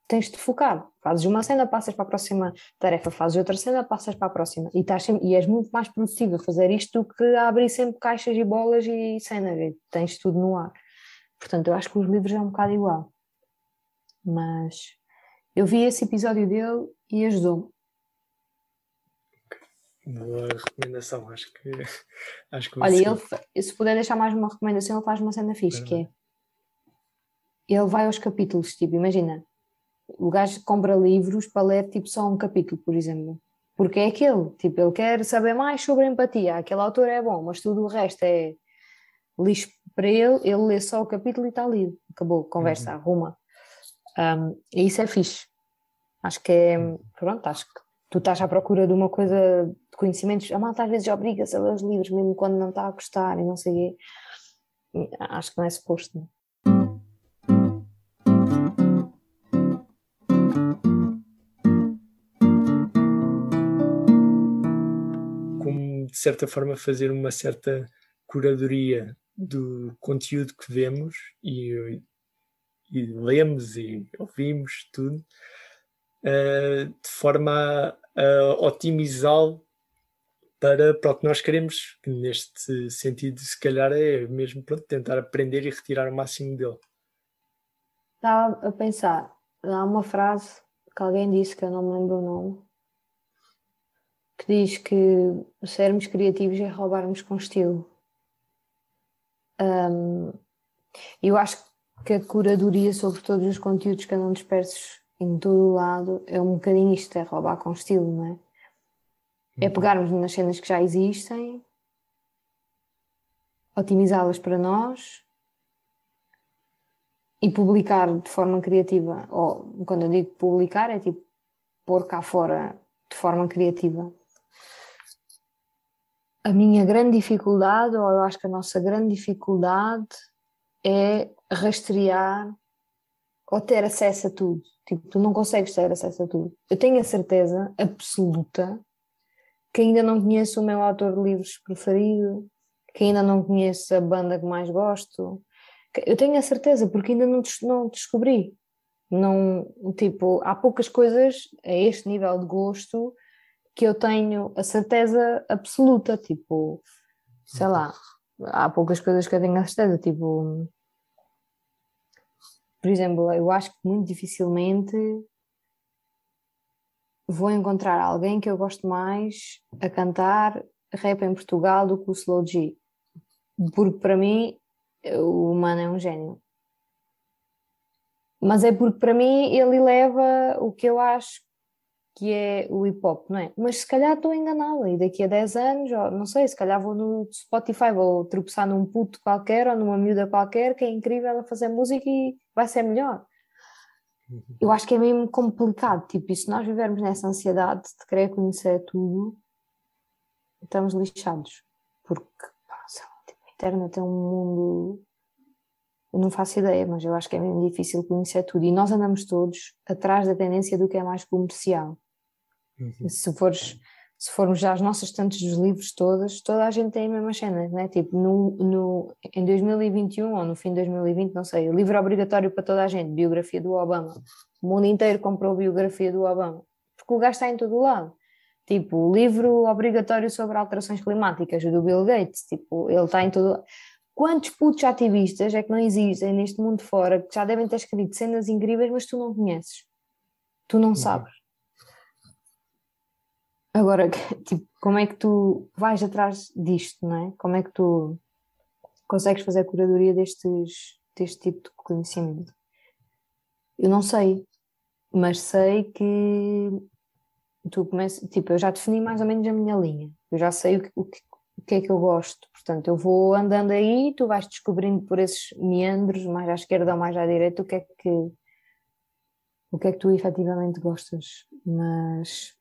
S4: tens de focar. Fazes uma cena, passas para a próxima tarefa, fazes outra cena, passas para a próxima. E, estás sempre, e és muito mais produtivo a fazer isto do que a abrir sempre caixas e bolas e cenas. E tens tudo no ar. Portanto, eu acho que os livros é um bocado igual. Mas eu vi esse episódio dele e ajudou-me.
S3: Boa recomendação, acho que. [laughs] Acho que
S4: Olha, ele, se puder deixar mais uma recomendação, ele faz uma cena fixe, que é. Ele vai aos capítulos, tipo, imagina, o gajo compra livros para ler tipo só um capítulo, por exemplo. Porque é aquele, tipo, ele quer saber mais sobre empatia. Aquele autor é bom, mas tudo o resto é lixo para ele. Ele lê só o capítulo e está lido. Acabou, conversa, uhum. arruma. Um, e isso é fixe. Acho que é, pronto, acho que tu estás à procura de uma coisa de conhecimentos. A malta às vezes obriga-se a ler os livros, mesmo quando não está a gostar e não sei o quê. Acho que não é suposto. Não?
S3: de certa forma, fazer uma certa curadoria do conteúdo que vemos e, e lemos e ouvimos tudo, uh, de forma a, otimizá-lo para, para o que nós queremos, que neste sentido, se calhar, é mesmo pronto, tentar aprender e retirar o máximo dele.
S4: Estava a pensar, há uma frase que alguém disse que eu não me lembro o nome, que diz que sermos criativos é roubarmos com estilo. Um, eu acho que a curadoria sobre todos os conteúdos que andam dispersos em todo o lado é um bocadinho isto, é roubar com estilo, não é? É uhum. pegarmos nas cenas que já existem, otimizá-las para nós e publicar de forma criativa. Ou quando eu digo publicar, é tipo pôr cá fora de forma criativa a minha grande dificuldade, ou eu acho que a nossa grande dificuldade é rastrear ou ter acesso a tudo. Tipo, tu não consegues ter acesso a tudo. Eu tenho a certeza absoluta que ainda não conheço o meu autor de livros preferido, que ainda não conheço a banda que mais gosto. Eu tenho a certeza, porque ainda não, não descobri. Não, tipo, há poucas coisas a este nível de gosto que eu tenho a certeza absoluta, tipo, sei lá, há poucas coisas que eu tenho a certeza, tipo, por exemplo, eu acho que muito dificilmente vou encontrar alguém que eu gosto mais a cantar rap em Portugal do que o Slow G, porque para mim o humano é um gênio. Mas é porque para mim ele eleva o que eu acho que é o hip hop, não é? Mas se calhar estou enganada e daqui a 10 anos, ou, não sei, se calhar vou no Spotify, vou tropeçar num puto qualquer ou numa miúda qualquer que é incrível a fazer música e vai ser melhor. Uhum. Eu acho que é mesmo complicado, tipo, e se nós vivermos nessa ansiedade de querer conhecer tudo, estamos lixados, porque pá, lá, tipo, a internet é um mundo eu não faço ideia, mas eu acho que é mesmo difícil conhecer tudo. E nós andamos todos atrás da tendência do que é mais comercial. Uhum. Se, fores, se formos já as nossas tantas dos livros todas, toda a gente tem a mesma cena, né? Tipo, no, no, em 2021 ou no fim de 2020, não sei, o livro obrigatório para toda a gente, biografia do Obama. O mundo inteiro comprou a biografia do Obama. Porque o gajo está em todo lado. Tipo, o livro obrigatório sobre alterações climáticas do Bill Gates, tipo, ele está em todo Quantos putos ativistas é que não existem neste mundo fora que já devem ter escrito cenas incríveis, mas tu não conheces? Tu não sabes. Agora, [laughs] tipo, como é que tu vais atrás disto, não é? Como é que tu consegues fazer a curadoria destes, deste tipo de conhecimento? Eu não sei, mas sei que tu começas, tipo, eu já defini mais ou menos a minha linha, eu já sei o que, o que, o que é que eu gosto. Portanto, eu vou andando aí, tu vais descobrindo por esses meandros, mais à esquerda ou mais à direita, o que é que o que é que tu efetivamente gostas. Mas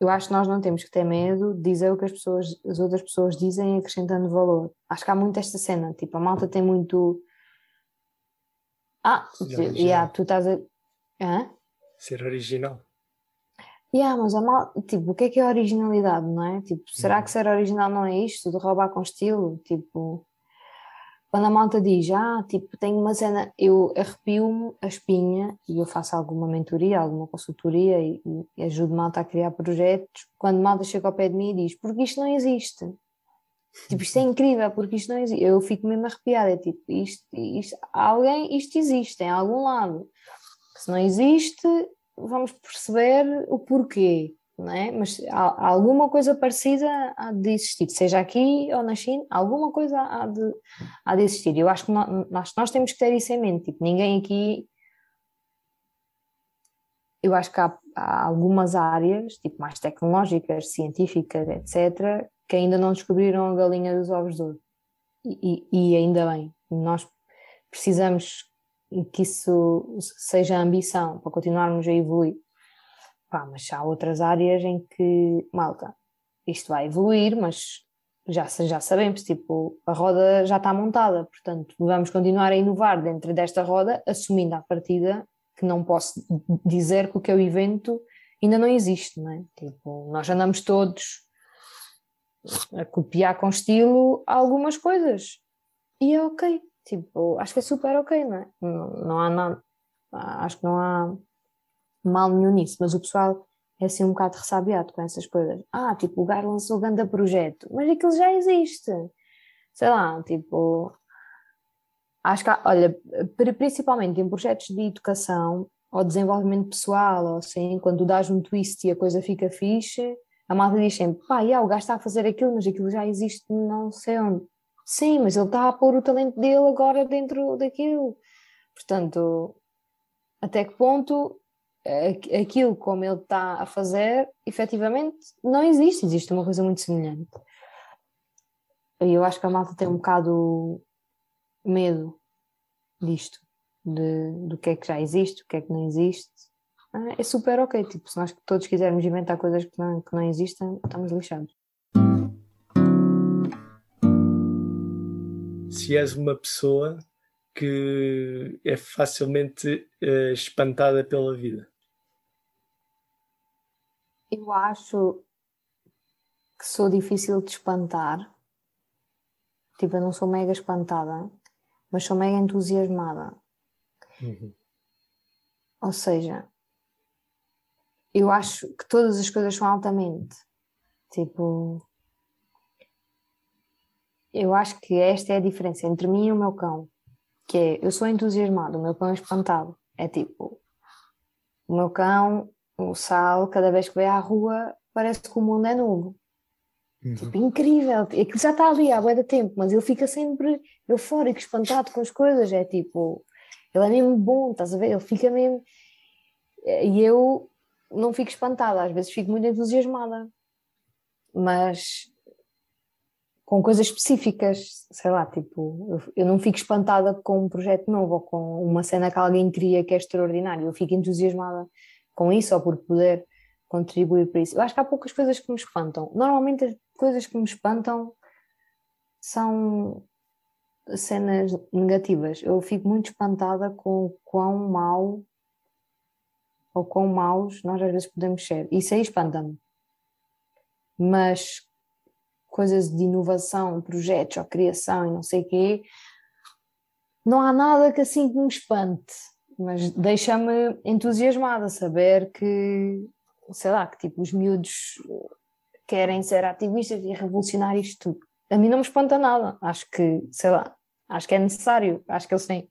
S4: eu acho que nós não temos que ter medo de dizer o que as pessoas, as outras pessoas dizem acrescentando valor. Acho que há muito esta cena, tipo, a malta tem muito ah, yeah, tu estás a. Hã?
S3: Ser original.
S4: Yeah, mas a mal... tipo, o que é que é originalidade, não é? Tipo, será uhum. que ser original não é isto, de roubar com estilo? Tipo, quando a malta diz, ah, tipo, tenho uma cena, eu arrepio-me a espinha e eu faço alguma mentoria, alguma consultoria e, e ajudo malta a criar projetos, quando malta chega ao pé de mim e diz, porque isto não existe. Tipo, isto é incrível, porque isto não existe. Eu fico mesmo arrepiada, é tipo, isto, isto, alguém, isto existe em algum lado. Se não existe, vamos perceber o porquê, não é? Mas há, alguma coisa parecida há de existir, seja aqui ou na China, alguma coisa há de, há de existir. Eu acho que nós, nós temos que ter isso em mente, tipo, ninguém aqui eu acho que há, há, algumas áreas, tipo mais tecnológicas, científicas, etc., que ainda não descobriram a galinha dos ovos de ouro. E, e, e ainda bem, nós precisamos que isso seja a ambição para continuarmos a evoluir. Pá, mas há outras áreas em que, malta, isto vai evoluir, mas já, já sabemos, tipo, a roda já está montada, portanto, vamos continuar a inovar dentro desta roda, assumindo à partida que não posso dizer que o que é o evento ainda não existe, não é? Tipo, nós andamos todos a copiar com estilo algumas coisas e é ok, Tipo, acho que é super ok, não é? Não, não há nada, acho que não há mal nenhum nisso, mas o pessoal é assim um bocado ressabiado com essas coisas. Ah, tipo, o Gar lançou o grande projeto, mas aquilo já existe. Sei lá, tipo. Acho que, olha, principalmente em projetos de educação ou desenvolvimento pessoal, ou assim, quando dás um twist e a coisa fica fixe, a malta diz sempre: pá, yeah, o gajo está a fazer aquilo, mas aquilo já existe não sei onde. Sim, mas ele está a pôr o talento dele agora dentro daquilo. Portanto, até que ponto aquilo como ele está a fazer, efetivamente, não existe. Existe uma coisa muito semelhante. E eu acho que a malta tem um bocado medo disto, de, do que é que já existe, o que é que não existe. Ah, é super ok. Tipo, se nós todos quisermos inventar coisas que não, que não existem, estamos lixados.
S3: se és uma pessoa que é facilmente uh, espantada pela vida?
S4: Eu acho que sou difícil de espantar. Tipo, eu não sou mega espantada, mas sou mega entusiasmada. Uhum. Ou seja, eu acho que todas as coisas são altamente. Tipo, eu acho que esta é a diferença entre mim e o meu cão. Que é, eu sou entusiasmado, o meu cão é espantado. É tipo, o meu cão, o Sal, cada vez que vem à rua, parece que o mundo é novo. Uhum. Tipo, incrível. Aquilo já está ali há muito tempo, mas ele fica sempre eufórico, espantado com as coisas. É tipo, ele é mesmo bom, estás a ver? Ele fica mesmo. E eu não fico espantada, às vezes fico muito entusiasmada, mas com coisas específicas, sei lá, tipo, eu, não fico espantada com um projeto novo ou com uma cena que alguém cria que é extraordinária, eu fico entusiasmada com isso ou por poder contribuir para isso. Eu acho que há poucas coisas que me espantam. Normalmente as coisas que me espantam são cenas negativas. Eu fico muito espantada com o quão mau ou quão maus nós às vezes podemos ser. Isso aí espanta-me. Mas coisas de inovação, projetos ou criação e não sei o quê, não há nada que assim me espante, mas deixa-me entusiasmada saber que, sei lá, que tipo os miúdos querem ser ativistas e revolucionar isto tudo. A mim não me espanta nada, acho que, sei lá, acho que é necessário, acho que eles têm,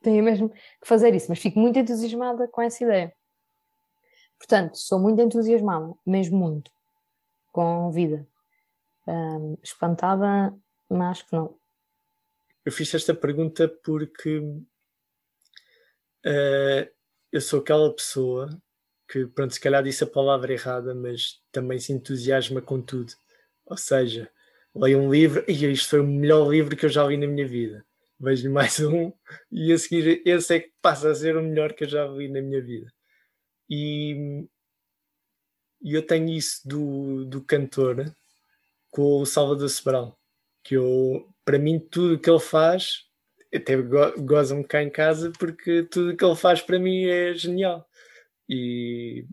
S4: têm mesmo que fazer isso, mas fico muito entusiasmada com essa ideia. Portanto, sou muito entusiasmada, mesmo muito, com vida. Espantada, mas que não.
S3: Eu fiz esta pergunta porque uh, eu sou aquela pessoa que, pronto, se calhar disse a palavra errada, mas também se entusiasma com tudo. Ou seja, leio um livro e isto foi o melhor livro que eu já li na minha vida. Vejo mais [laughs] um e a seguir esse é que passa a ser o melhor que eu já li na minha vida. E, e eu tenho isso do, do cantor com o Salvador Sobral, que eu, para mim, tudo que ele faz, até go goza-me cá em casa, porque tudo que ele faz para mim é genial. E,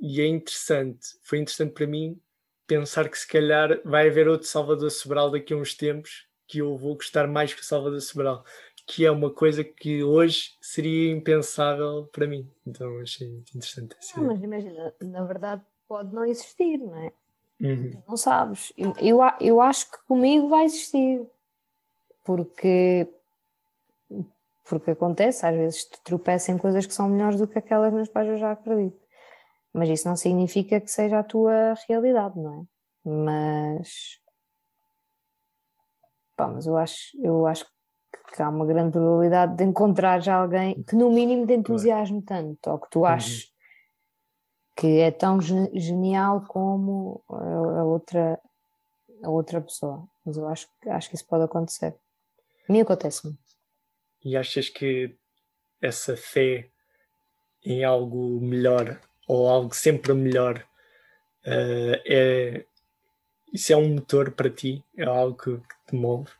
S3: e é interessante, foi interessante para mim pensar que se calhar vai haver outro Salvador Sobral daqui a uns tempos que eu vou gostar mais que o Salvador Sobral, que é uma coisa que hoje seria impensável para mim. Então achei muito interessante.
S4: Não, mas imagina, na verdade pode não existir, não é?
S3: Uhum.
S4: Não sabes. Eu, eu, eu acho que comigo vai existir. Porque porque acontece, às vezes te tropeçam em coisas que são melhores do que aquelas nas quais eu já acredito. Mas isso não significa que seja a tua realidade, não é? Mas. Pá, mas eu acho, eu acho que há uma grande probabilidade de encontrar já alguém que, no mínimo, te entusiasme tanto, ou que tu aches uhum que é tão genial como a outra, a outra pessoa. Mas eu acho, acho que isso pode acontecer. A mim acontece-me.
S3: E achas que essa fé em algo melhor ou algo sempre melhor uh, é isso é um motor para ti? É algo que, te move?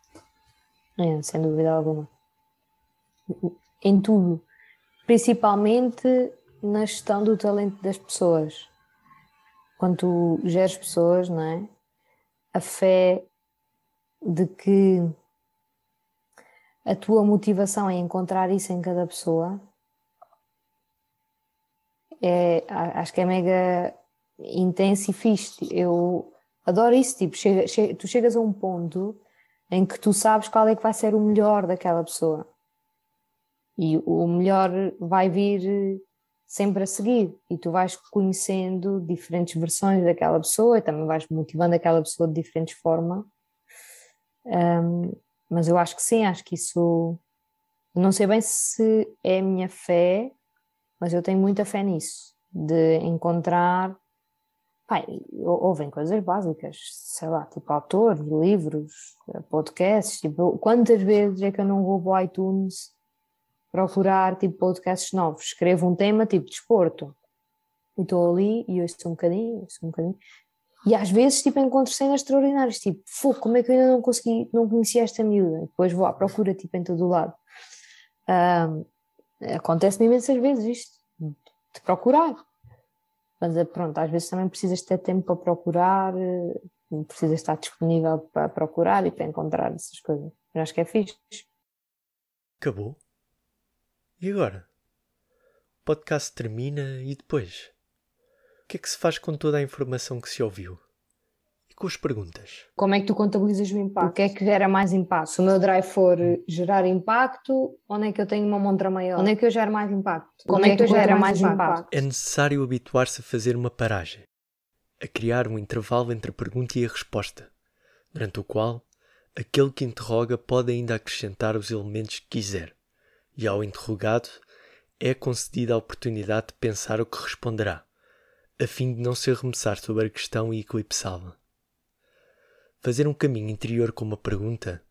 S4: É, sem dúvida alguma. Em tudo. Principalmente na gestão do talento das pessoas. Quando tu geres pessoas, não é? A fé de que a tua motivação é encontrar isso em cada pessoa é, acho que é mega intenso e fixe. Eu adoro isso, tipo, chega, chega, tu chegas a um ponto em que tu sabes qual é que vai ser o melhor daquela pessoa. E o melhor vai vir sempre a seguir e tu vais conhecendo diferentes versões daquela pessoa e também vais motivando aquela pessoa de diferentes formas. Um, mas eu acho que sim, acho que isso. Não sei bem se é a minha fé, mas eu tenho muita fé nisso, de encontrar. Pai, ouvem coisas básicas, sei lá, tipo autores, livros, podcasts. Tipo, quantas vezes é que eu não vou para o iTunes procurar tipo podcasts novos, escrevo um tema tipo desporto e estou ali e ouço um bocadinho, ouço um bocadinho e às vezes tipo encontro cenas extraordinárias, tipo, como é que eu ainda não consegui, não conhecia esta miúda, e depois vou à procura tipo em todo o lado. Um, Acontece-me imensas vezes isto, de procurar. Mas eh, pronto, às vezes também precisas ter tempo para procurar, eh, precisas estar disponível para procurar e para encontrar essas coisas. Eu acho que é fixe.
S1: Acabou? E agora? O podcast termina e depois? O que é que se faz com toda a informação que se ouviu? E com as perguntas?
S4: Como é que tu contabilizas o impacto? O que é que gera mais impacto? Se o meu drive for gerar impacto, onde é que eu tenho uma montra maior? Onde é que eu gero mais impacto? Como é que, é que tu gera mais impacto? impacto?
S1: É necessário habituar-se a fazer uma paragem, a criar um intervalo entre a pergunta e a resposta, durante o qual aquele que interroga pode ainda acrescentar os elementos que quiser e ao interrogado é concedida a oportunidade de pensar o que responderá, a fim de não se arremessar sobre a questão e eclipsá-la. Fazer um caminho interior com uma pergunta,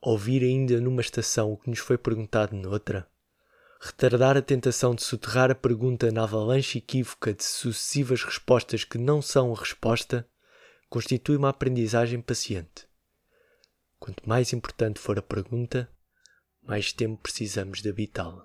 S1: ouvir ainda numa estação o que nos foi perguntado noutra, retardar a tentação de soterrar a pergunta na avalanche equívoca de sucessivas respostas que não são a resposta, constitui uma aprendizagem paciente. Quanto mais importante for a pergunta, mais tempo precisamos de habitá-la.